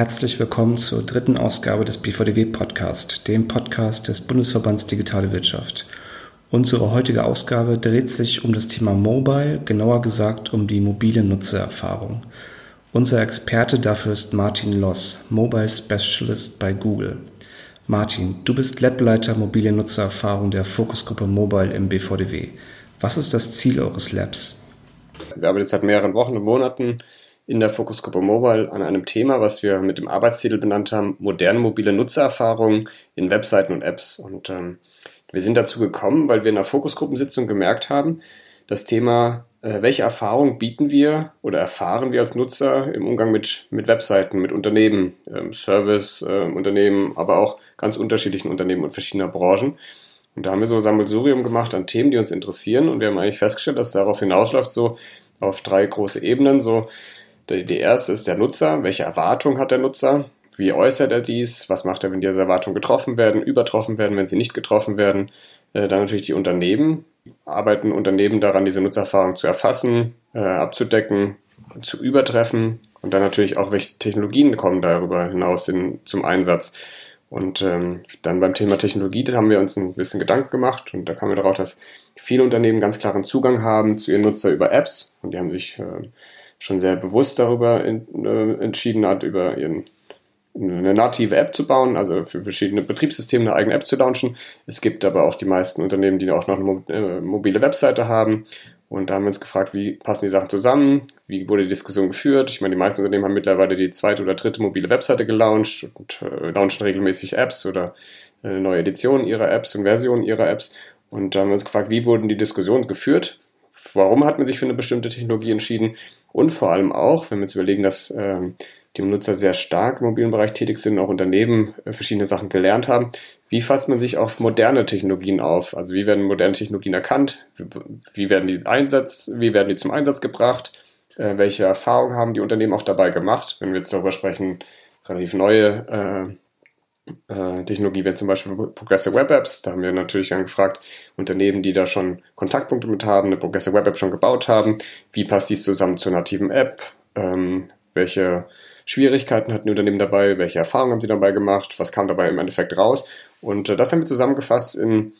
Herzlich willkommen zur dritten Ausgabe des BVDW Podcast, dem Podcast des Bundesverbands Digitale Wirtschaft. Unsere heutige Ausgabe dreht sich um das Thema Mobile, genauer gesagt um die mobile Nutzererfahrung. Unser Experte dafür ist Martin Loss, Mobile Specialist bei Google. Martin, du bist Lableiter mobile Nutzererfahrung der Fokusgruppe Mobile im BVDW. Was ist das Ziel eures Labs? Wir arbeiten jetzt seit mehreren Wochen und Monaten in der Fokusgruppe Mobile an einem Thema, was wir mit dem Arbeitstitel benannt haben, moderne mobile Nutzererfahrungen in Webseiten und Apps. Und ähm, wir sind dazu gekommen, weil wir in einer Fokusgruppensitzung gemerkt haben, das Thema, äh, welche Erfahrung bieten wir oder erfahren wir als Nutzer im Umgang mit, mit Webseiten, mit Unternehmen, ähm, Service-Unternehmen, äh, aber auch ganz unterschiedlichen Unternehmen und verschiedener Branchen. Und da haben wir so Sammelsurium gemacht an Themen, die uns interessieren. Und wir haben eigentlich festgestellt, dass darauf hinausläuft, so auf drei große Ebenen. So, die, erste ist der Nutzer. Welche Erwartung hat der Nutzer? Wie äußert er dies? Was macht er, wenn diese Erwartungen getroffen werden, übertroffen werden, wenn sie nicht getroffen werden? Äh, dann natürlich die Unternehmen. Arbeiten Unternehmen daran, diese Nutzererfahrung zu erfassen, äh, abzudecken, zu übertreffen? Und dann natürlich auch, welche Technologien kommen darüber hinaus in, zum Einsatz? Und ähm, dann beim Thema Technologie, da haben wir uns ein bisschen Gedanken gemacht und da kamen wir darauf, dass viele Unternehmen ganz klaren Zugang haben zu ihren Nutzer über Apps und die haben sich äh, schon sehr bewusst darüber in, äh, entschieden hat, über ihren eine native App zu bauen, also für verschiedene Betriebssysteme eine eigene App zu launchen. Es gibt aber auch die meisten Unternehmen, die auch noch eine äh, mobile Webseite haben. Und da haben wir uns gefragt, wie passen die Sachen zusammen? Wie wurde die Diskussion geführt? Ich meine, die meisten Unternehmen haben mittlerweile die zweite oder dritte mobile Webseite gelauncht und äh, launchen regelmäßig Apps oder äh, neue Editionen ihrer Apps und Versionen ihrer Apps. Und da haben wir uns gefragt, wie wurden die Diskussionen geführt? Warum hat man sich für eine bestimmte Technologie entschieden? Und vor allem auch, wenn wir uns überlegen, dass ähm, die Nutzer sehr stark im mobilen Bereich tätig sind, auch Unternehmen äh, verschiedene Sachen gelernt haben. Wie fasst man sich auf moderne Technologien auf? Also wie werden moderne Technologien erkannt? Wie werden die Einsatz, wie werden die zum Einsatz gebracht? Äh, welche Erfahrungen haben die Unternehmen auch dabei gemacht? Wenn wir jetzt darüber sprechen, relativ neue äh, äh, Technologie wäre zum Beispiel Progressive Web Apps. Da haben wir natürlich angefragt, Unternehmen, die da schon Kontaktpunkte mit haben, eine Progressive Web App schon gebaut haben. Wie passt dies zusammen zur nativen App? Ähm, welche Schwierigkeiten hatten die Unternehmen dabei, welche Erfahrungen haben sie dabei gemacht, was kam dabei im Endeffekt raus. Und äh, das haben wir zusammengefasst in,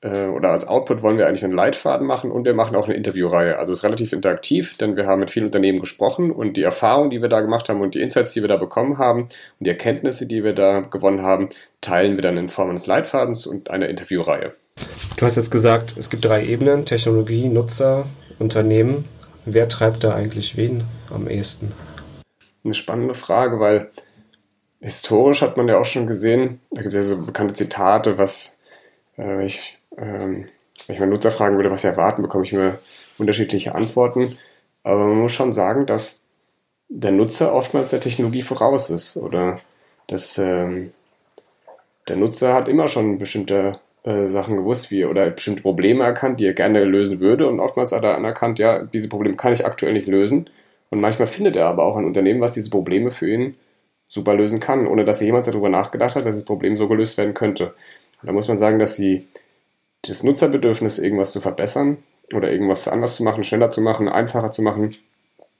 äh, oder als Output wollen wir eigentlich einen Leitfaden machen und wir machen auch eine Interviewreihe. Also es ist relativ interaktiv, denn wir haben mit vielen Unternehmen gesprochen und die Erfahrungen, die wir da gemacht haben und die Insights, die wir da bekommen haben und die Erkenntnisse, die wir da gewonnen haben, teilen wir dann in Form eines Leitfadens und einer Interviewreihe. Du hast jetzt gesagt, es gibt drei Ebenen, Technologie, Nutzer, Unternehmen. Wer treibt da eigentlich wen am ehesten? eine spannende Frage, weil historisch hat man ja auch schon gesehen, da gibt es ja so bekannte Zitate, was äh, ich, ähm, wenn ich mal Nutzer fragen würde, was sie erwarten, bekomme ich mir unterschiedliche Antworten. Aber man muss schon sagen, dass der Nutzer oftmals der Technologie voraus ist oder dass ähm, der Nutzer hat immer schon bestimmte äh, Sachen gewusst, wie oder bestimmte Probleme erkannt, die er gerne lösen würde und oftmals hat er anerkannt, ja, diese Probleme kann ich aktuell nicht lösen und manchmal findet er aber auch ein Unternehmen, was diese Probleme für ihn super lösen kann, ohne dass er jemals darüber nachgedacht hat, dass das Problem so gelöst werden könnte. Und da muss man sagen, dass sie das Nutzerbedürfnis, irgendwas zu verbessern oder irgendwas anders zu machen, schneller zu machen, einfacher zu machen,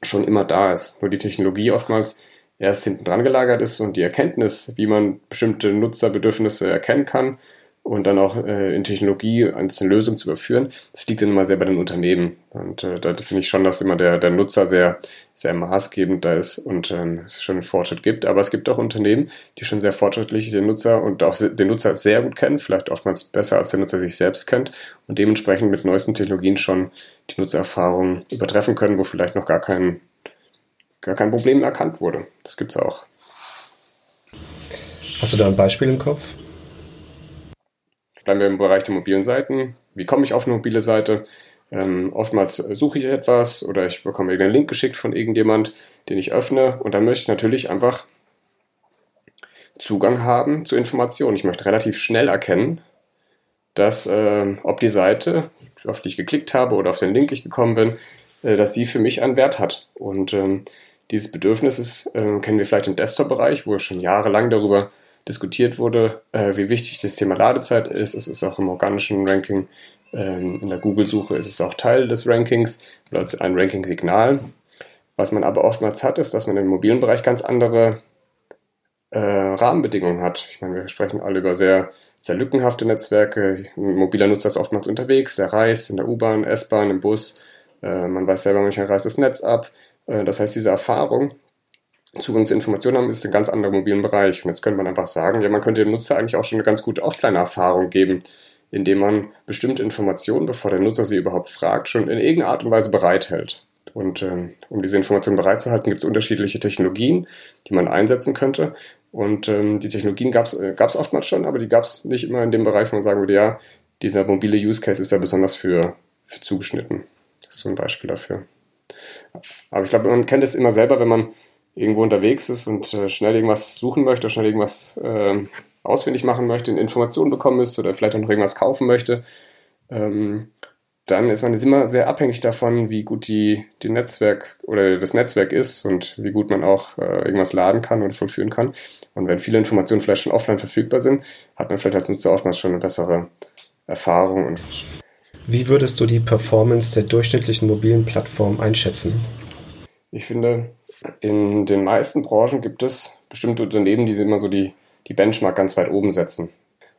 schon immer da ist. Nur die Technologie oftmals erst hinten dran gelagert ist und die Erkenntnis, wie man bestimmte Nutzerbedürfnisse erkennen kann, und dann auch äh, in Technologie einzelne Lösungen zu überführen. Das liegt dann immer sehr bei den Unternehmen. Und äh, da finde ich schon, dass immer der, der Nutzer sehr, sehr maßgebend da ist und ähm, es schon einen Fortschritt gibt. Aber es gibt auch Unternehmen, die schon sehr fortschrittlich den Nutzer und auch den Nutzer sehr gut kennen, vielleicht oftmals besser als der Nutzer sich selbst kennt und dementsprechend mit neuesten Technologien schon die Nutzererfahrung übertreffen können, wo vielleicht noch gar kein, gar kein Problem erkannt wurde. Das gibt es auch. Hast du da ein Beispiel im Kopf? Bleiben wir im Bereich der mobilen Seiten. Wie komme ich auf eine mobile Seite? Ähm, oftmals suche ich etwas oder ich bekomme irgendeinen Link geschickt von irgendjemand, den ich öffne und dann möchte ich natürlich einfach Zugang haben zu Informationen. Ich möchte relativ schnell erkennen, dass äh, ob die Seite, auf die ich geklickt habe oder auf den Link ich gekommen bin, äh, dass sie für mich einen Wert hat. Und ähm, dieses Bedürfnis ist, äh, kennen wir vielleicht im Desktop-Bereich, wo wir schon jahrelang darüber diskutiert wurde, äh, wie wichtig das Thema Ladezeit ist. Es ist auch im organischen Ranking, ähm, in der Google-Suche ist es auch Teil des Rankings oder als ein Ranking-Signal. Was man aber oftmals hat, ist, dass man im mobilen Bereich ganz andere Rahmenbedingungen hat. Ich meine, wir sprechen alle über sehr, sehr lückenhafte Netzwerke. Ein mobiler Nutzer ist oftmals unterwegs, er reist in der U-Bahn, S-Bahn, im Bus. Äh, man weiß selber, manchmal reißt das Netz ab. Äh, das heißt, diese Erfahrung, Zugang zu Informationen haben, ist ein ganz anderer mobilen Bereich. Und jetzt könnte man einfach sagen, ja, man könnte dem Nutzer eigentlich auch schon eine ganz gute Offline-Erfahrung geben, indem man bestimmte Informationen, bevor der Nutzer sie überhaupt fragt, schon in irgendeiner Art und Weise bereithält. Und ähm, um diese Informationen bereitzuhalten, gibt es unterschiedliche Technologien, die man einsetzen könnte. Und ähm, die Technologien gab es äh, oftmals schon, aber die gab es nicht immer in dem Bereich, wo man sagen würde, ja, dieser mobile Use Case ist ja besonders für, für zugeschnitten. Das ist so ein Beispiel dafür. Aber ich glaube, man kennt es immer selber, wenn man irgendwo unterwegs ist und äh, schnell irgendwas suchen möchte, schnell irgendwas äh, ausfindig machen möchte, Informationen bekommen müsste oder vielleicht auch noch irgendwas kaufen möchte. Ähm, dann ist man immer sehr abhängig davon, wie gut die, die Netzwerk oder das Netzwerk ist und wie gut man auch äh, irgendwas laden kann und vollführen kann. Und wenn viele Informationen vielleicht schon offline verfügbar sind, hat man vielleicht als Nutzer oftmals schon eine bessere Erfahrung. Und wie würdest du die Performance der durchschnittlichen mobilen Plattform einschätzen? Ich finde, in den meisten Branchen gibt es bestimmte Unternehmen, die immer so die, die Benchmark ganz weit oben setzen.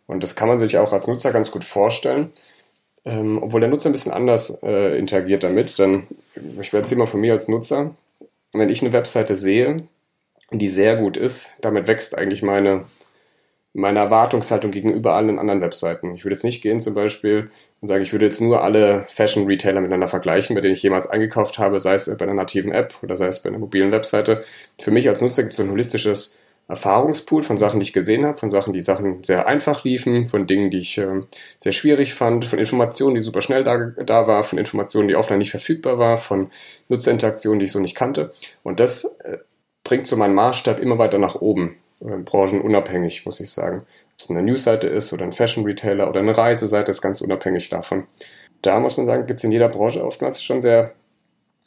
Und das kann man sich auch als Nutzer ganz gut vorstellen ähm, obwohl der Nutzer ein bisschen anders äh, interagiert damit. Dann, ich erzähle mal von mir als Nutzer, wenn ich eine Webseite sehe, die sehr gut ist, damit wächst eigentlich meine, meine Erwartungshaltung gegenüber allen anderen Webseiten. Ich würde jetzt nicht gehen zum Beispiel und sagen, ich würde jetzt nur alle Fashion-Retailer miteinander vergleichen, bei denen ich jemals eingekauft habe, sei es bei einer nativen App oder sei es bei einer mobilen Webseite. Für mich als Nutzer gibt es so ein holistisches Erfahrungspool von Sachen, die ich gesehen habe, von Sachen, die Sachen sehr einfach liefen, von Dingen, die ich äh, sehr schwierig fand, von Informationen, die super schnell da, da war, von Informationen, die offline nicht verfügbar war, von Nutzerinteraktionen, die ich so nicht kannte. Und das äh, bringt so meinen Maßstab immer weiter nach oben, branchenunabhängig, muss ich sagen. Ob es eine Newsseite ist oder ein Fashion-Retailer oder eine Reiseseite, ist ganz unabhängig davon. Da muss man sagen, gibt es in jeder Branche oftmals schon sehr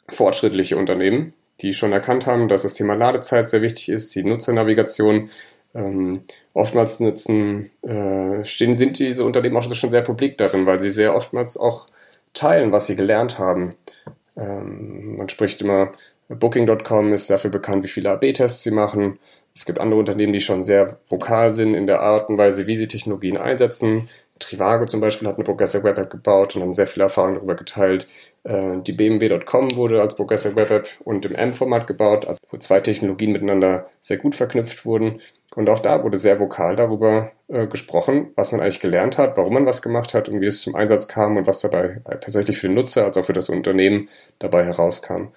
fortschrittliche Unternehmen, die schon erkannt haben, dass das Thema Ladezeit sehr wichtig ist, die Nutzernavigation. Ähm, oftmals nutzen, äh, stehen, sind diese Unternehmen auch schon sehr publik darin, weil sie sehr oftmals auch teilen, was sie gelernt haben. Ähm, man spricht immer, Booking.com ist dafür bekannt, wie viele AB-Tests sie machen. Es gibt andere Unternehmen, die schon sehr vokal sind in der Art und Weise, wie sie Technologien einsetzen. Trivago zum Beispiel hat eine Progressive Web App gebaut und haben sehr viel Erfahrung darüber geteilt. Äh, die BMW.com wurde als Progressive Web App und im M-Format gebaut, also wo zwei Technologien miteinander sehr gut verknüpft wurden. Und auch da wurde sehr vokal darüber äh, gesprochen, was man eigentlich gelernt hat, warum man was gemacht hat und wie es zum Einsatz kam und was dabei tatsächlich für den Nutzer als auch für das Unternehmen dabei herauskam.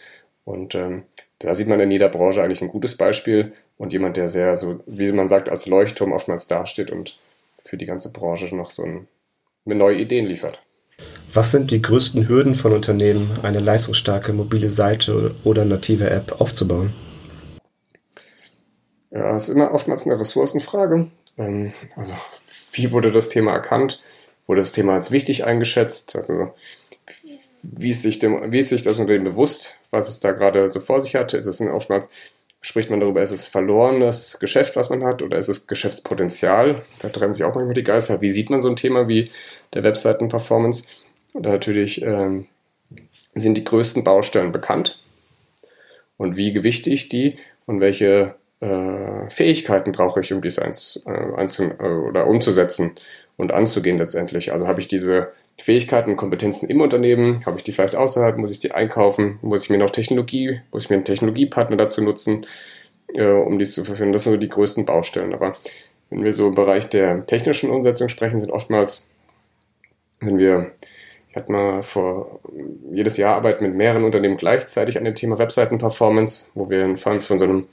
Und ähm, da sieht man in jeder Branche eigentlich ein gutes Beispiel und jemand, der sehr, so wie man sagt, als Leuchtturm oftmals dasteht und für die ganze Branche noch so ein, neue Ideen liefert. Was sind die größten Hürden von Unternehmen, eine leistungsstarke mobile Seite oder native App aufzubauen? Ja, das ist immer oftmals eine Ressourcenfrage. Ähm, also, wie wurde das Thema erkannt? Wurde das Thema als wichtig eingeschätzt? Also, wie ist sich, dem, wie ist sich das Unternehmen bewusst, was es da gerade so vor sich hat? Ist es oftmals spricht man darüber, ist es verlorenes Geschäft, was man hat, oder ist es Geschäftspotenzial? Da trennen sich auch manchmal die Geister. Wie sieht man so ein Thema wie der Webseiten-Performance? Und natürlich ähm, sind die größten Baustellen bekannt und wie gewichte ich die und welche äh, Fähigkeiten brauche ich, um dies eins, äh, äh, oder umzusetzen und anzugehen letztendlich. Also habe ich diese Fähigkeiten und Kompetenzen im Unternehmen? Habe ich die vielleicht außerhalb? Muss ich die einkaufen? Muss ich mir noch Technologie, muss ich mir einen Technologiepartner dazu nutzen, äh, um dies zu verführen? Das sind so die größten Baustellen. Aber wenn wir so im Bereich der technischen Umsetzung sprechen, sind oftmals, wenn wir, ich hatte mal vor, jedes Jahr arbeiten mit mehreren Unternehmen gleichzeitig an dem Thema Webseiten-Performance, wo wir vor allem von so einem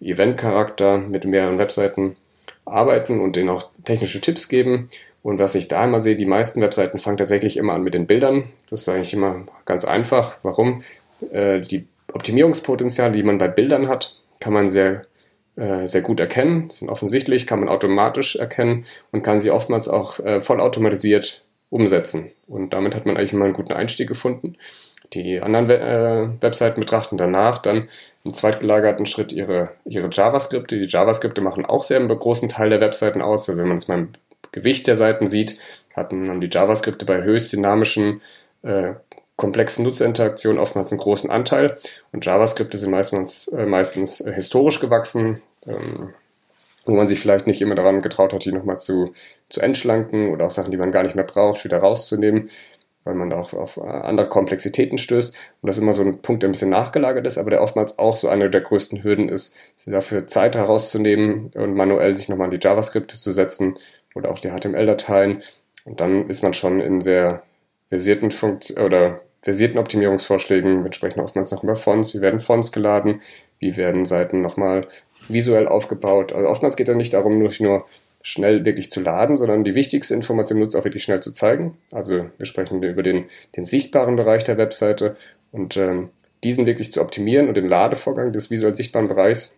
Event-Charakter mit mehreren Webseiten arbeiten und denen auch technische Tipps geben und was ich da immer sehe, die meisten Webseiten fangen tatsächlich immer an mit den Bildern. Das ist eigentlich immer ganz einfach. Warum? Äh, die Optimierungspotenziale, die man bei Bildern hat, kann man sehr, äh, sehr gut erkennen, sind offensichtlich, kann man automatisch erkennen und kann sie oftmals auch äh, vollautomatisiert umsetzen. Und damit hat man eigentlich immer einen guten Einstieg gefunden. Die anderen Webseiten betrachten danach dann im zweitgelagerten Schritt ihre, ihre JavaScripte. Die JavaScripte machen auch sehr einen großen Teil der Webseiten aus. Wenn man es mal Gewicht der Seiten sieht, hatten, haben die JavaScripte bei höchst dynamischen, äh, komplexen Nutzerinteraktionen oftmals einen großen Anteil. Und JavaScripte sind meistens, äh, meistens historisch gewachsen. Ähm, wo man sich vielleicht nicht immer daran getraut hat, die nochmal zu, zu entschlanken oder auch Sachen, die man gar nicht mehr braucht, wieder rauszunehmen, weil man auch auf äh, andere Komplexitäten stößt. Und das ist immer so ein Punkt, der ein bisschen nachgelagert ist, aber der oftmals auch so eine der größten Hürden ist, dafür Zeit herauszunehmen und manuell sich nochmal in die JavaScript zu setzen oder auch die HTML-Dateien. Und dann ist man schon in sehr versierten Funktion oder versierten Optimierungsvorschlägen. Wir sprechen oftmals noch über Fonts. Wie werden Fonts geladen? Wie werden Seiten nochmal visuell aufgebaut? Also oftmals geht es ja nicht darum, nur, nur schnell wirklich zu laden, sondern die wichtigste Information nutzt auch wirklich schnell zu zeigen. Also wir sprechen über den, den sichtbaren Bereich der Webseite und ähm, diesen wirklich zu optimieren und den Ladevorgang des visuell sichtbaren Bereichs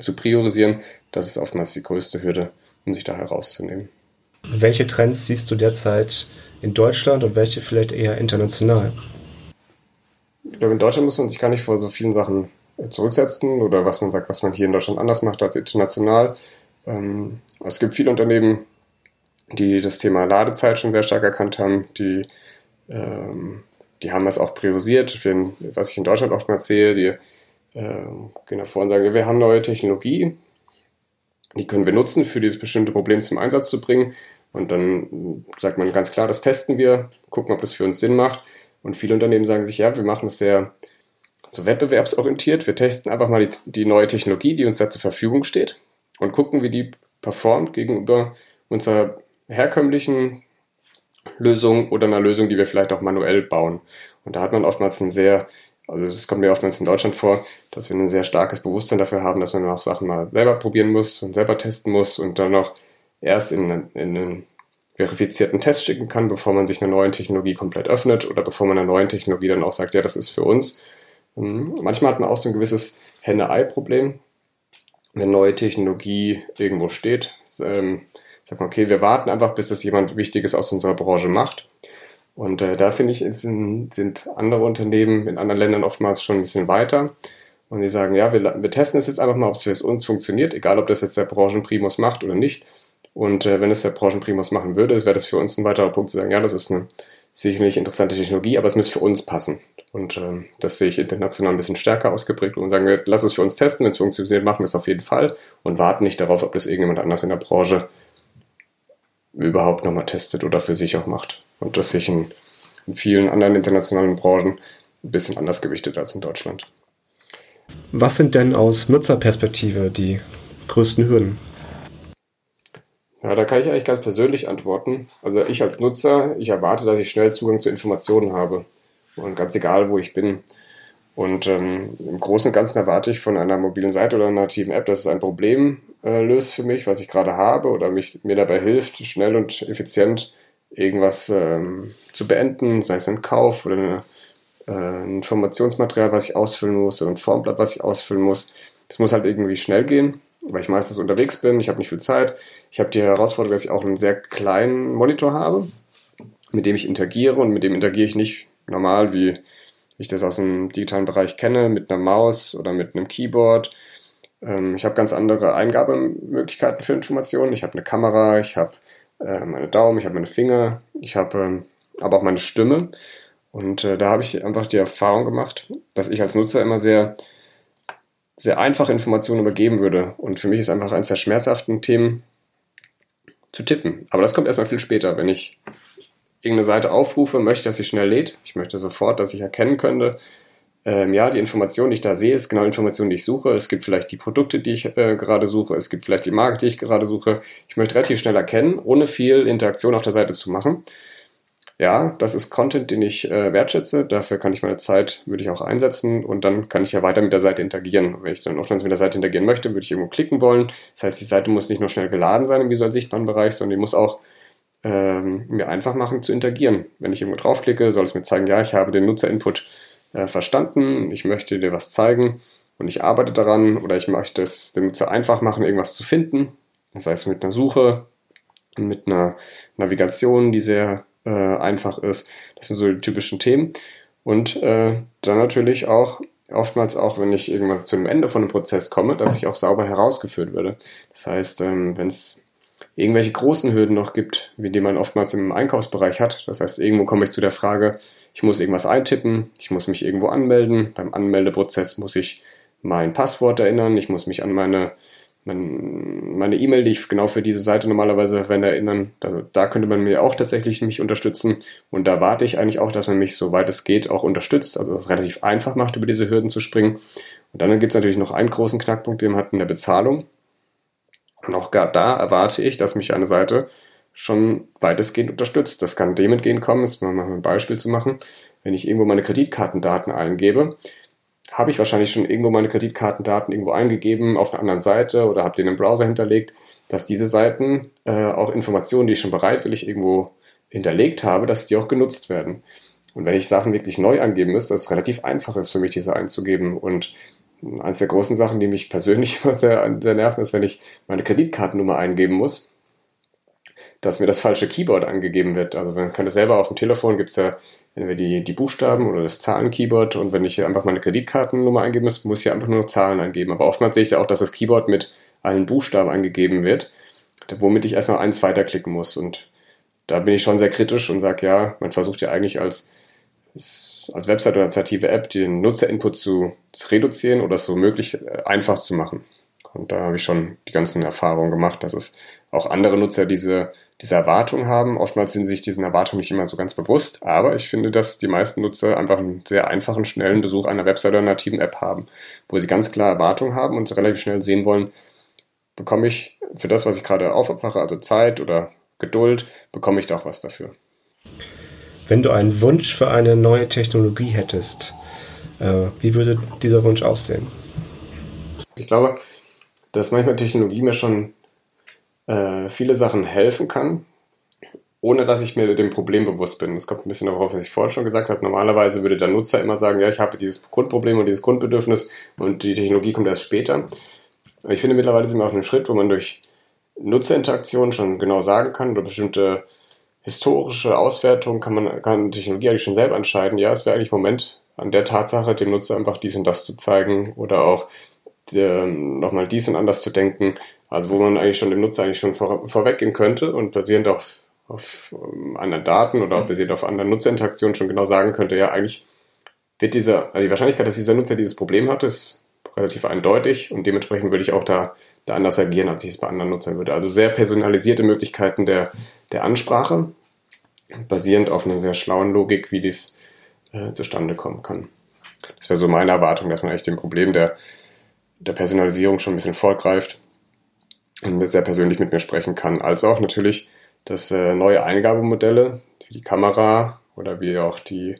zu priorisieren, das ist oftmals die größte Hürde, um sich da herauszunehmen. Welche Trends siehst du derzeit in Deutschland und welche vielleicht eher international? Ich glaube, in Deutschland muss man sich gar nicht vor so vielen Sachen zurücksetzen oder was man sagt, was man hier in Deutschland anders macht als international. Ähm, es gibt viele Unternehmen, die das Thema Ladezeit schon sehr stark erkannt haben, die, ähm, die haben es auch priorisiert. was ich in Deutschland oftmals sehe, die äh, gehen davor und sagen, wir haben neue Technologie, die können wir nutzen, für dieses bestimmte Problem zum Einsatz zu bringen. Und dann sagt man ganz klar, das testen wir, gucken, ob das für uns Sinn macht. Und viele Unternehmen sagen sich, ja, wir machen es sehr so wettbewerbsorientiert. Wir testen einfach mal die, die neue Technologie, die uns da zur Verfügung steht und gucken, wie die performt gegenüber unserer herkömmlichen Lösung oder einer Lösung, die wir vielleicht auch manuell bauen. Und da hat man oftmals ein sehr, also es kommt mir oftmals in Deutschland vor, dass wir ein sehr starkes Bewusstsein dafür haben, dass man auch Sachen mal selber probieren muss und selber testen muss und dann noch erst in, in einen verifizierten Test schicken kann, bevor man sich einer neuen Technologie komplett öffnet oder bevor man einer neuen Technologie dann auch sagt, ja, das ist für uns. Mhm. Manchmal hat man auch so ein gewisses Henne-Ei-Problem, wenn neue Technologie irgendwo steht. Ähm, sagt man, okay, wir warten einfach, bis das jemand Wichtiges aus unserer Branche macht. Und äh, da finde ich, sind, sind andere Unternehmen in anderen Ländern oftmals schon ein bisschen weiter. Und die sagen, ja, wir, wir testen es jetzt einfach mal, ob es für uns funktioniert, egal ob das jetzt der Branchenprimus macht oder nicht. Und äh, wenn es der Branchenprimus machen würde, wäre das für uns ein weiterer Punkt zu sagen, ja, das ist eine sicherlich interessante Technologie, aber es muss für uns passen. Und ähm, das sehe ich international ein bisschen stärker ausgeprägt und sagen wir, lass es für uns testen, wenn es funktioniert, machen wir es auf jeden Fall und warten nicht darauf, ob das irgendjemand anders in der Branche überhaupt nochmal testet oder für sich auch macht. Und das sehe ich in, in vielen anderen internationalen Branchen ein bisschen anders gewichtet als in Deutschland. Was sind denn aus Nutzerperspektive die größten Hürden? Ja, da kann ich eigentlich ganz persönlich antworten. Also ich als Nutzer, ich erwarte, dass ich schnell Zugang zu Informationen habe. Und ganz egal, wo ich bin. Und ähm, im Großen und Ganzen erwarte ich von einer mobilen Seite oder einer nativen App, dass es ein Problem äh, löst für mich, was ich gerade habe oder mich, mir dabei hilft, schnell und effizient irgendwas ähm, zu beenden, sei es ein Kauf oder eine, äh, ein Informationsmaterial, was ich ausfüllen muss oder ein Formblatt, was ich ausfüllen muss. Es muss halt irgendwie schnell gehen weil ich meistens unterwegs bin, ich habe nicht viel Zeit. Ich habe die Herausforderung, dass ich auch einen sehr kleinen Monitor habe, mit dem ich interagiere und mit dem interagiere ich nicht normal, wie ich das aus dem digitalen Bereich kenne, mit einer Maus oder mit einem Keyboard. Ähm, ich habe ganz andere Eingabemöglichkeiten für Informationen. Ich habe eine Kamera, ich habe äh, meine Daumen, ich habe meine Finger, ich habe ähm, aber auch meine Stimme. Und äh, da habe ich einfach die Erfahrung gemacht, dass ich als Nutzer immer sehr sehr einfach Informationen übergeben würde. Und für mich ist einfach eines der schmerzhaften Themen zu tippen. Aber das kommt erstmal viel später. Wenn ich irgendeine Seite aufrufe, möchte, dass sie schnell lädt. Ich möchte sofort, dass ich erkennen könnte, ähm, ja, die Information, die ich da sehe, ist genau die Information, die ich suche. Es gibt vielleicht die Produkte, die ich äh, gerade suche. Es gibt vielleicht die Marke, die ich gerade suche. Ich möchte relativ schnell erkennen, ohne viel Interaktion auf der Seite zu machen ja, das ist Content, den ich äh, wertschätze. Dafür kann ich meine Zeit, würde ich auch einsetzen und dann kann ich ja weiter mit der Seite interagieren. Wenn ich dann oftmals mit der Seite interagieren möchte, würde ich irgendwo klicken wollen. Das heißt, die Seite muss nicht nur schnell geladen sein im visuell sichtbaren Bereich, sondern die muss auch ähm, mir einfach machen zu interagieren. Wenn ich irgendwo draufklicke, soll es mir zeigen, ja, ich habe den Nutzerinput äh, verstanden, ich möchte dir was zeigen und ich arbeite daran oder ich möchte es dem Nutzer einfach machen, irgendwas zu finden. Das heißt mit einer Suche, mit einer Navigation, die sehr äh, einfach ist. Das sind so die typischen Themen. Und äh, dann natürlich auch oftmals auch, wenn ich irgendwann zu einem Ende von einem Prozess komme, dass ich auch sauber herausgeführt werde. Das heißt, ähm, wenn es irgendwelche großen Hürden noch gibt, wie die man oftmals im Einkaufsbereich hat, das heißt, irgendwo komme ich zu der Frage, ich muss irgendwas eintippen, ich muss mich irgendwo anmelden, beim Anmeldeprozess muss ich mein Passwort erinnern, ich muss mich an meine mein, meine E-Mail, die ich genau für diese Seite normalerweise verwende, erinnern. Da, da, könnte man mir auch tatsächlich mich unterstützen. Und da warte ich eigentlich auch, dass man mich, soweit es geht, auch unterstützt. Also es relativ einfach macht, über diese Hürden zu springen. Und dann gibt es natürlich noch einen großen Knackpunkt, den man hat in der Bezahlung. Und auch gar da erwarte ich, dass mich eine Seite schon weitestgehend unterstützt. Das kann dem entgegenkommen, ist mal ein Beispiel zu machen. Wenn ich irgendwo meine Kreditkartendaten eingebe, habe ich wahrscheinlich schon irgendwo meine Kreditkartendaten irgendwo eingegeben auf einer anderen Seite oder habe den im Browser hinterlegt, dass diese Seiten äh, auch Informationen, die ich schon bereitwillig irgendwo hinterlegt habe, dass die auch genutzt werden. Und wenn ich Sachen wirklich neu angeben muss, dass es relativ einfach ist für mich, diese einzugeben. Und eines der großen Sachen, die mich persönlich immer sehr, sehr nerven, ist, wenn ich meine Kreditkartennummer eingeben muss dass mir das falsche Keyboard angegeben wird. Also man kann das selber auf dem Telefon, gibt es ja entweder die, die Buchstaben oder das Zahlen-Keyboard und wenn ich einfach meine Kreditkartennummer eingeben muss, muss ich einfach nur noch Zahlen eingeben. Aber oftmals sehe ich da auch, dass das Keyboard mit allen Buchstaben angegeben wird, womit ich erstmal eins weiterklicken muss. Und da bin ich schon sehr kritisch und sage, ja, man versucht ja eigentlich als, als Website oder native App den Nutzerinput zu, zu reduzieren oder so möglich äh, einfach zu machen. Und da habe ich schon die ganzen Erfahrungen gemacht, dass es auch andere Nutzer diese, diese Erwartung haben. Oftmals sind sich diesen Erwartungen nicht immer so ganz bewusst, aber ich finde, dass die meisten Nutzer einfach einen sehr einfachen, schnellen Besuch einer Website oder einer nativen App haben, wo sie ganz klar Erwartungen haben und relativ schnell sehen wollen, bekomme ich für das, was ich gerade aufopfere, also Zeit oder Geduld, bekomme ich doch was dafür. Wenn du einen Wunsch für eine neue Technologie hättest, äh, wie würde dieser Wunsch aussehen? Ich glaube, dass manchmal Technologie mir schon äh, viele Sachen helfen kann, ohne dass ich mir dem Problem bewusst bin. Das kommt ein bisschen darauf, was ich vorhin schon gesagt habe. Normalerweise würde der Nutzer immer sagen, ja, ich habe dieses Grundproblem und dieses Grundbedürfnis und die Technologie kommt erst später. Ich finde, mittlerweile sind wir auf einem Schritt, wo man durch Nutzerinteraktion schon genau sagen kann oder bestimmte historische Auswertungen kann man kann Technologie eigentlich schon selber entscheiden. Ja, es wäre eigentlich Moment an der Tatsache, dem Nutzer einfach dies und das zu zeigen oder auch nochmal dies und anders zu denken. Also wo man eigentlich schon dem Nutzer eigentlich schon vor, vorweggehen könnte und basierend auf, auf um, anderen Daten oder basierend auf anderen Nutzerinteraktionen schon genau sagen könnte, ja, eigentlich wird dieser, also die Wahrscheinlichkeit, dass dieser Nutzer dieses Problem hat, ist relativ eindeutig und dementsprechend würde ich auch da, da anders agieren, als ich es bei anderen Nutzern würde. Also sehr personalisierte Möglichkeiten der, der Ansprache, basierend auf einer sehr schlauen Logik, wie dies äh, zustande kommen kann. Das wäre so meine Erwartung, dass man eigentlich dem Problem der der Personalisierung schon ein bisschen vorgreift und sehr persönlich mit mir sprechen kann. Als auch natürlich, dass äh, neue Eingabemodelle, die Kamera oder wie auch die,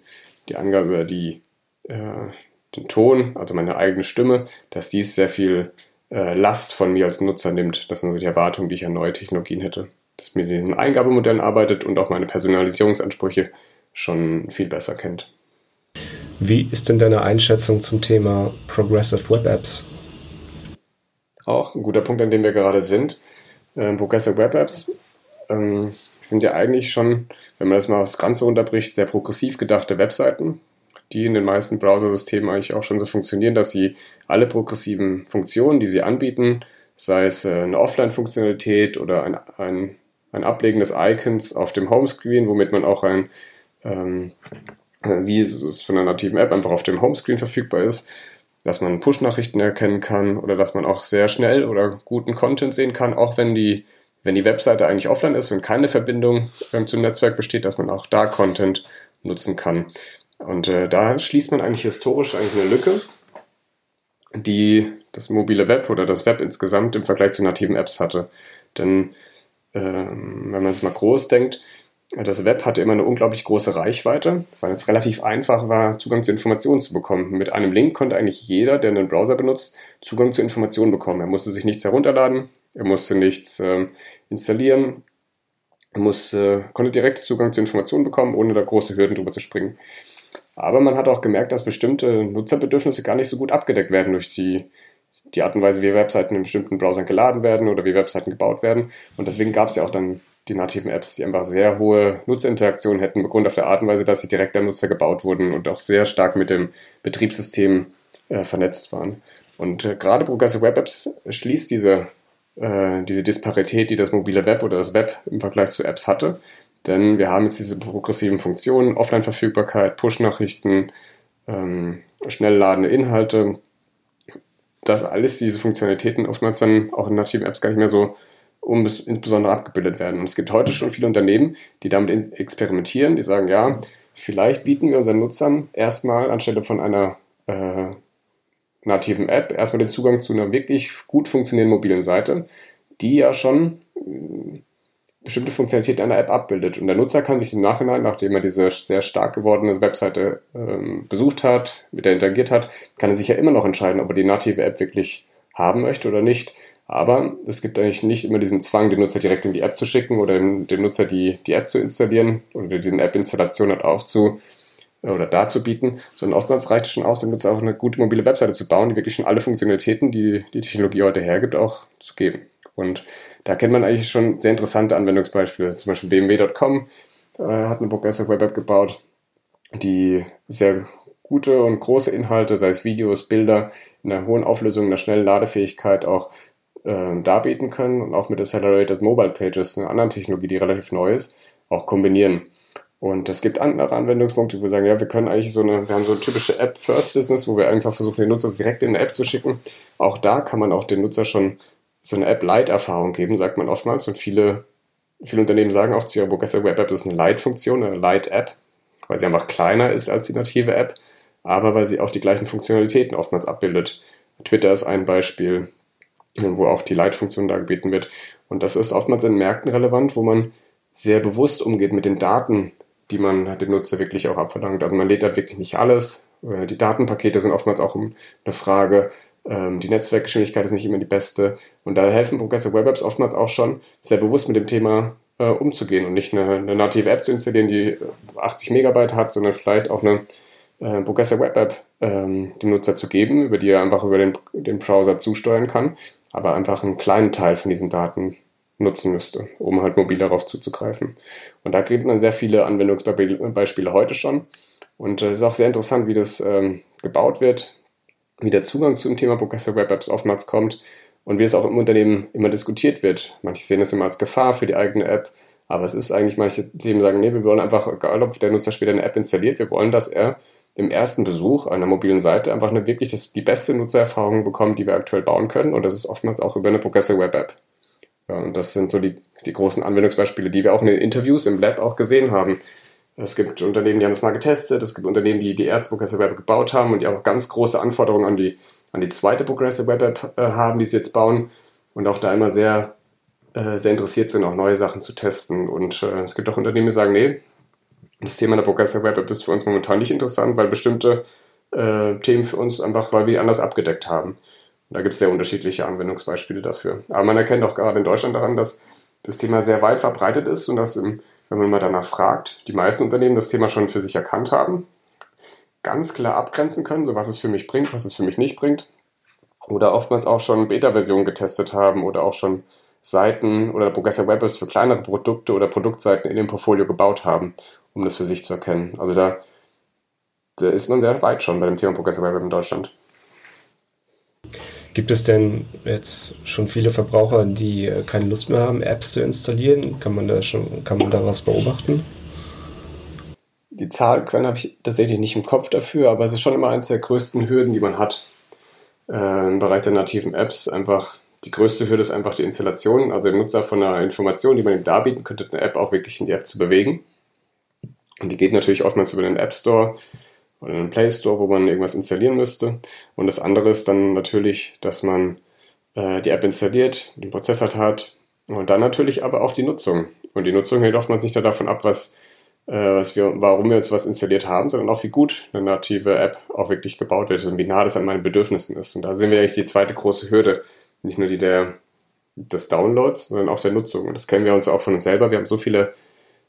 die Angabe über die, äh, den Ton, also meine eigene Stimme, dass dies sehr viel Last von mir als Nutzer nimmt. Das sind so die Erwartungen, die ich an neue Technologien hätte. Dass mir diesen Eingabemodellen arbeitet und auch meine Personalisierungsansprüche schon viel besser kennt. Wie ist denn deine Einschätzung zum Thema Progressive Web Apps? auch. Ein guter Punkt, an dem wir gerade sind. Ähm, Progressive Web Apps ähm, sind ja eigentlich schon, wenn man das mal aufs Ganze runterbricht, sehr progressiv gedachte Webseiten, die in den meisten Browsersystemen eigentlich auch schon so funktionieren, dass sie alle progressiven Funktionen, die sie anbieten, sei es äh, eine Offline-Funktionalität oder ein, ein, ein Ablegen des Icons auf dem Homescreen, womit man auch ein, ähm, wie es von einer nativen App einfach auf dem Homescreen verfügbar ist, dass man Push-Nachrichten erkennen kann oder dass man auch sehr schnell oder guten Content sehen kann, auch wenn die, wenn die Webseite eigentlich offline ist und keine Verbindung ähm, zum Netzwerk besteht, dass man auch da Content nutzen kann. Und äh, da schließt man eigentlich historisch eigentlich eine Lücke, die das mobile Web oder das Web insgesamt im Vergleich zu nativen Apps hatte. Denn ähm, wenn man es mal groß denkt, das Web hatte immer eine unglaublich große Reichweite, weil es relativ einfach war, Zugang zu Informationen zu bekommen. Mit einem Link konnte eigentlich jeder, der einen Browser benutzt, Zugang zu Informationen bekommen. Er musste sich nichts herunterladen, er musste nichts äh, installieren, er musste, konnte direkt Zugang zu Informationen bekommen, ohne da große Hürden drüber zu springen. Aber man hat auch gemerkt, dass bestimmte Nutzerbedürfnisse gar nicht so gut abgedeckt werden durch die, die Art und Weise, wie Webseiten in bestimmten Browsern geladen werden oder wie Webseiten gebaut werden. Und deswegen gab es ja auch dann die nativen Apps, die einfach sehr hohe Nutzerinteraktion hätten, begründet auf der Art und Weise, dass sie direkt am Nutzer gebaut wurden und auch sehr stark mit dem Betriebssystem äh, vernetzt waren. Und äh, gerade Progressive Web Apps schließt diese, äh, diese Disparität, die das mobile Web oder das Web im Vergleich zu Apps hatte. Denn wir haben jetzt diese progressiven Funktionen, Offline-Verfügbarkeit, Push-Nachrichten, ähm, schnell ladende Inhalte, dass alles diese Funktionalitäten oftmals dann auch in nativen Apps gar nicht mehr so um, insbesondere abgebildet werden. Und es gibt heute schon viele Unternehmen, die damit experimentieren, die sagen, ja, vielleicht bieten wir unseren Nutzern erstmal anstelle von einer äh, nativen App erstmal den Zugang zu einer wirklich gut funktionierenden mobilen Seite, die ja schon äh, bestimmte Funktionalität einer App abbildet. Und der Nutzer kann sich im Nachhinein, nachdem er diese sehr stark gewordene Webseite ähm, besucht hat, mit der interagiert hat, kann er sich ja immer noch entscheiden, ob er die native App wirklich haben möchte oder nicht. Aber es gibt eigentlich nicht immer diesen Zwang, den Nutzer direkt in die App zu schicken oder dem, Nutzer die, die App zu installieren oder diesen App-Installation halt aufzu oder darzubieten, sondern oftmals reicht es schon aus, dem Nutzer auch eine gute mobile Webseite zu bauen, die wirklich schon alle Funktionalitäten, die die Technologie heute hergibt, auch zu geben. Und da kennt man eigentlich schon sehr interessante Anwendungsbeispiele. Zum Beispiel BMW.com äh, hat eine Progressive Web App gebaut, die sehr gute und große Inhalte, sei es Videos, Bilder, in einer hohen Auflösung, in einer schnellen Ladefähigkeit auch äh, darbieten können und auch mit Accelerated Mobile Pages, einer anderen Technologie, die relativ neu ist, auch kombinieren. Und es gibt andere Anwendungspunkte, wo wir sagen, ja, wir können eigentlich so eine, wir haben so eine typische App-First-Business, wo wir einfach versuchen, den Nutzer direkt in eine App zu schicken. Auch da kann man auch den Nutzer schon so eine App-Light-Erfahrung geben, sagt man oftmals. Und viele, viele Unternehmen sagen auch zu ihrer Bogessa Web App ist eine Light-Funktion, eine Light-App, weil sie einfach kleiner ist als die native App, aber weil sie auch die gleichen Funktionalitäten oftmals abbildet. Twitter ist ein Beispiel, wo auch die Light-Funktion da gebeten wird. Und das ist oftmals in Märkten relevant, wo man sehr bewusst umgeht mit den Daten, die man dem Nutzer wirklich auch abverlangt. Also man lädt da wirklich nicht alles. Äh, die Datenpakete sind oftmals auch eine Frage. Ähm, die Netzwerkgeschwindigkeit ist nicht immer die beste. Und da helfen Progressive Web Apps oftmals auch schon, sehr bewusst mit dem Thema äh, umzugehen und nicht eine, eine, native App zu installieren, die 80 Megabyte hat, sondern vielleicht auch eine äh, Progressive Web App ähm, dem Nutzer zu geben, über die er einfach über den, den Browser zusteuern kann, aber einfach einen kleinen Teil von diesen Daten nutzen müsste, um halt mobil darauf zuzugreifen. Und da gibt man sehr viele Anwendungsbeispiele heute schon. Und es äh, ist auch sehr interessant, wie das ähm, gebaut wird, wie der Zugang zum Thema Progressive Web Apps oftmals kommt und wie es auch im Unternehmen immer diskutiert wird. Manche sehen es immer als Gefahr für die eigene App, aber es ist eigentlich, manche Themen sagen, nee, wir wollen einfach, egal ob der Nutzer später eine App installiert, wir wollen, dass er im ersten Besuch einer mobilen Seite einfach eine wirklich das, die beste Nutzererfahrung bekommt, die wir aktuell bauen können. Und das ist oftmals auch über eine Progressive Web App. Ja, und das sind so die, die großen Anwendungsbeispiele, die wir auch in den Interviews im Lab auch gesehen haben. Es gibt Unternehmen, die haben das mal getestet, es gibt Unternehmen, die die erste Progressive Web App gebaut haben und die auch ganz große Anforderungen an die, an die zweite Progressive Web App äh, haben, die sie jetzt bauen und auch da immer sehr, äh, sehr interessiert sind, auch neue Sachen zu testen. Und äh, es gibt auch Unternehmen, die sagen, nee, das Thema der Progressive Web App ist für uns momentan nicht interessant, weil bestimmte äh, Themen für uns einfach, weil wir anders abgedeckt haben. Und da gibt es sehr unterschiedliche Anwendungsbeispiele dafür. Aber man erkennt auch gerade in Deutschland daran, dass das Thema sehr weit verbreitet ist und dass im wenn man mal danach fragt, die meisten Unternehmen das Thema schon für sich erkannt haben, ganz klar abgrenzen können, so was es für mich bringt, was es für mich nicht bringt. Oder oftmals auch schon Beta-Versionen getestet haben oder auch schon Seiten oder Progressive Web Apps für kleinere Produkte oder Produktseiten in dem Portfolio gebaut haben, um das für sich zu erkennen. Also da, da ist man sehr weit schon bei dem Thema Progressive Web App in Deutschland. Gibt es denn jetzt schon viele Verbraucher, die äh, keine Lust mehr haben, Apps zu installieren? Kann man da schon, kann man da was beobachten? Die Zahlquellen habe ich tatsächlich nicht im Kopf dafür, aber es ist schon immer eines der größten Hürden, die man hat äh, im Bereich der nativen Apps. Einfach die größte Hürde ist einfach die Installation, also den Nutzer von einer Information, die man ihm darbieten könnte, eine App auch wirklich in die App zu bewegen. Und die geht natürlich oftmals über den App Store oder einen Play Store, wo man irgendwas installieren müsste. Und das andere ist dann natürlich, dass man äh, die App installiert, den Prozessor hat und dann natürlich aber auch die Nutzung. Und die Nutzung hängt oftmals nicht davon ab, was, äh, was wir, warum wir uns was installiert haben, sondern auch wie gut eine native App auch wirklich gebaut wird und wie nah das an meinen Bedürfnissen ist. Und da sehen wir eigentlich die zweite große Hürde. Nicht nur die der, des Downloads, sondern auch der Nutzung. Und das kennen wir uns auch von uns selber. Wir haben so viele,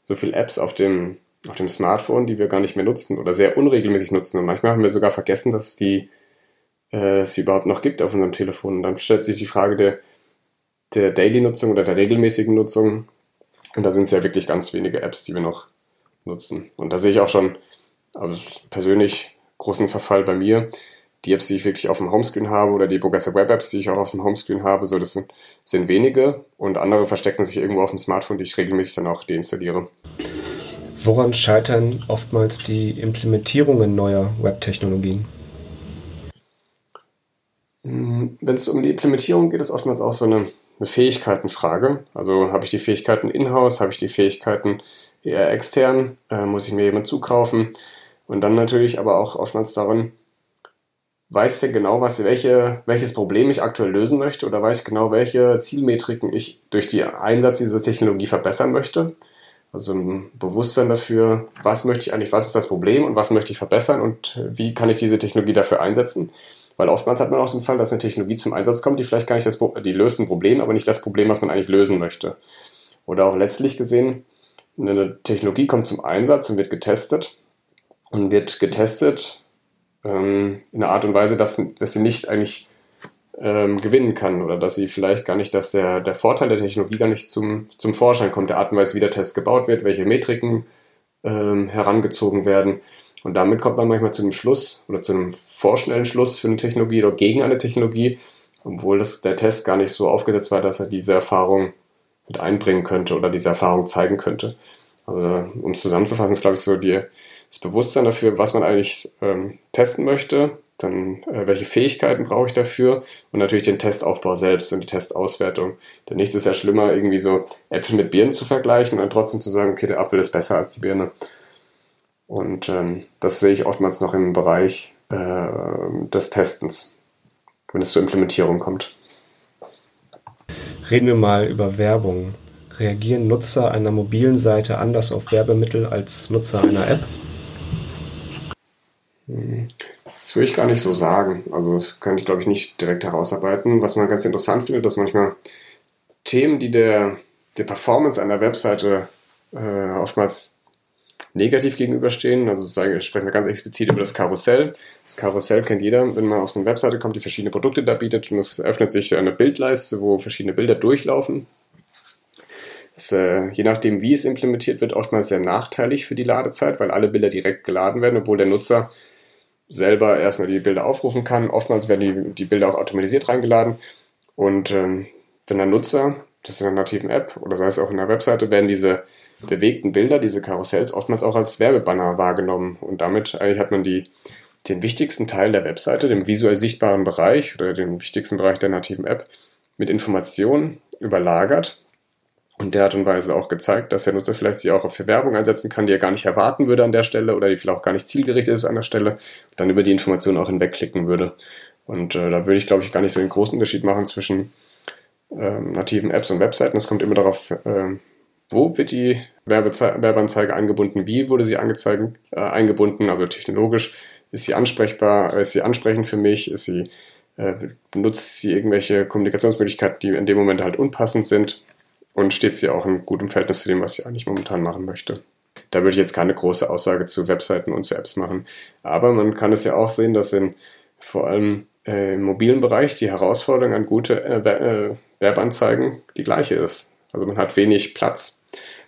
so viele Apps auf dem auf dem Smartphone, die wir gar nicht mehr nutzen oder sehr unregelmäßig nutzen. Und manchmal haben wir sogar vergessen, dass die äh, es sie überhaupt noch gibt auf unserem Telefon. Und dann stellt sich die Frage der, der Daily-Nutzung oder der regelmäßigen Nutzung. Und da sind es ja wirklich ganz wenige Apps, die wir noch nutzen. Und da sehe ich auch schon also persönlich großen Verfall bei mir. Die Apps, die ich wirklich auf dem Homescreen habe oder die Progressive Web Apps, die ich auch auf dem Homescreen habe, so das sind, sind wenige und andere verstecken sich irgendwo auf dem Smartphone, die ich regelmäßig dann auch deinstalliere. Woran scheitern oftmals die Implementierungen neuer Web-Technologien? Und wenn es um die Implementierung geht, ist oftmals auch so eine, eine Fähigkeitenfrage. Also habe ich die Fähigkeiten in-house, habe ich die Fähigkeiten eher extern, äh, muss ich mir jemand zukaufen? Und dann natürlich aber auch oftmals darin, weiß ich denn genau, was, welche, welches Problem ich aktuell lösen möchte oder weiß ich genau, welche Zielmetriken ich durch den Einsatz dieser Technologie verbessern möchte. Also ein Bewusstsein dafür, was möchte ich eigentlich, was ist das Problem und was möchte ich verbessern und wie kann ich diese Technologie dafür einsetzen. Weil oftmals hat man auch den Fall, dass eine Technologie zum Einsatz kommt, die vielleicht gar nicht das, die löst ein Problem, aber nicht das Problem, was man eigentlich lösen möchte. Oder auch letztlich gesehen, eine Technologie kommt zum Einsatz und wird getestet und wird getestet ähm, in einer Art und Weise, dass, dass sie nicht eigentlich ähm, gewinnen kann oder dass sie vielleicht gar nicht, dass der, der Vorteil der Technologie gar nicht zum, zum Vorschein kommt, der Art und Weise, wie der Test gebaut wird, welche Metriken ähm, herangezogen werden. Und damit kommt man manchmal zu einem Schluss oder zu einem vorschnellen Schluss für eine Technologie oder gegen eine Technologie, obwohl das, der Test gar nicht so aufgesetzt war, dass er diese Erfahrung mit einbringen könnte oder diese Erfahrung zeigen könnte. Also, um es zusammenzufassen, ist, glaube ich, so die, das Bewusstsein dafür, was man eigentlich ähm, testen möchte, dann äh, welche Fähigkeiten brauche ich dafür und natürlich den Testaufbau selbst und die Testauswertung. Denn nichts ist ja schlimmer, irgendwie so Äpfel mit Birnen zu vergleichen und dann trotzdem zu sagen, okay, der Apfel ist besser als die Birne. Und ähm, das sehe ich oftmals noch im Bereich äh, des Testens, wenn es zur Implementierung kommt. Reden wir mal über Werbung. Reagieren Nutzer einer mobilen Seite anders auf Werbemittel als Nutzer einer App? Das würde ich gar nicht so sagen. Also das kann ich, glaube ich, nicht direkt herausarbeiten. Was man ganz interessant findet, dass manchmal Themen, die der, der Performance einer Webseite äh, oftmals negativ gegenüberstehen. Also sagen, sprechen wir ganz explizit über das Karussell. Das Karussell kennt jeder, wenn man auf eine Webseite kommt, die verschiedene Produkte da bietet und es öffnet sich eine Bildleiste, wo verschiedene Bilder durchlaufen. Das, äh, je nachdem, wie es implementiert wird, oftmals sehr nachteilig für die Ladezeit, weil alle Bilder direkt geladen werden, obwohl der Nutzer selber erstmal die Bilder aufrufen kann. Oftmals werden die, die Bilder auch automatisiert reingeladen. Und ähm, wenn der Nutzer, das ist in einer nativen App oder sei es auch in der Webseite, werden diese bewegten Bilder, diese Karussells oftmals auch als Werbebanner wahrgenommen. Und damit eigentlich hat man die, den wichtigsten Teil der Webseite, den visuell sichtbaren Bereich oder den wichtigsten Bereich der nativen App mit Informationen überlagert und der Art und Weise auch gezeigt, dass der Nutzer vielleicht sich auch für Werbung einsetzen kann, die er gar nicht erwarten würde an der Stelle oder die vielleicht auch gar nicht zielgerichtet ist an der Stelle, dann über die Informationen auch hinwegklicken würde. Und äh, da würde ich, glaube ich, gar nicht so einen großen Unterschied machen zwischen ähm, nativen Apps und Webseiten. Es kommt immer darauf, äh, wo wird die Werbeanzeige eingebunden, wie wurde sie angezeigt, äh, eingebunden, also technologisch, ist sie ansprechbar, ist sie ansprechend für mich, ist sie, äh, benutzt sie irgendwelche Kommunikationsmöglichkeiten, die in dem Moment halt unpassend sind und steht sie auch in gutem Verhältnis zu dem, was sie eigentlich momentan machen möchte. Da würde ich jetzt keine große Aussage zu Webseiten und zu Apps machen. Aber man kann es ja auch sehen, dass in vor allem äh, im mobilen Bereich die Herausforderung an gute äh, äh, Werbeanzeigen die gleiche ist. Also man hat wenig Platz,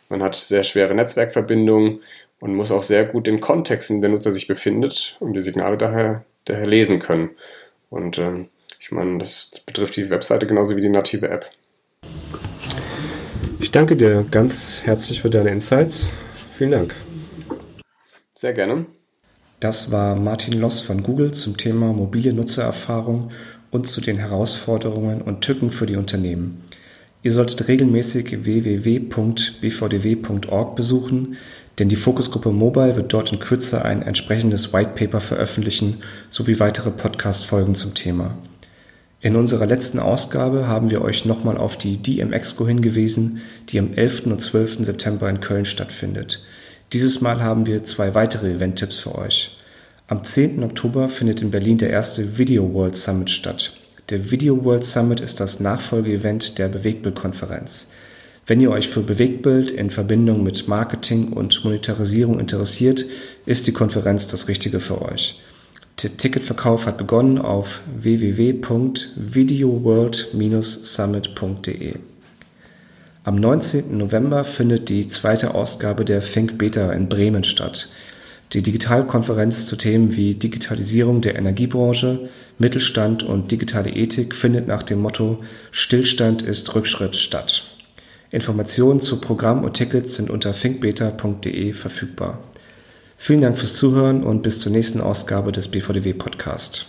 man hat sehr schwere Netzwerkverbindungen und muss auch sehr gut den Kontext, in dem der Nutzer sich befindet, um die Signale daher, daher lesen können. Und ähm, ich meine, das betrifft die Webseite genauso wie die native App. Ich danke dir ganz herzlich für deine Insights. Vielen Dank. Sehr gerne. Das war Martin Loss von Google zum Thema mobile Nutzererfahrung und zu den Herausforderungen und Tücken für die Unternehmen. Ihr solltet regelmäßig www.bvdw.org besuchen, denn die Fokusgruppe Mobile wird dort in Kürze ein entsprechendes White Paper veröffentlichen sowie weitere Podcast-Folgen zum Thema. In unserer letzten Ausgabe haben wir euch nochmal auf die DMX-Go hingewiesen, die am 11. und 12. September in Köln stattfindet. Dieses Mal haben wir zwei weitere Event-Tipps für euch. Am 10. Oktober findet in Berlin der erste Video World Summit statt. Der Video World Summit ist das Nachfolgeevent der Bewegtbild-Konferenz. Wenn ihr euch für Bewegtbild in Verbindung mit Marketing und Monetarisierung interessiert, ist die Konferenz das Richtige für euch. Der Ticketverkauf hat begonnen auf www.videoworld-summit.de. Am 19. November findet die zweite Ausgabe der Think Beta in Bremen statt. Die Digitalkonferenz zu Themen wie Digitalisierung der Energiebranche, Mittelstand und digitale Ethik findet nach dem Motto Stillstand ist Rückschritt statt. Informationen zu Programm und Tickets sind unter thinkbeta.de verfügbar. Vielen Dank fürs Zuhören und bis zur nächsten Ausgabe des BVDW Podcast.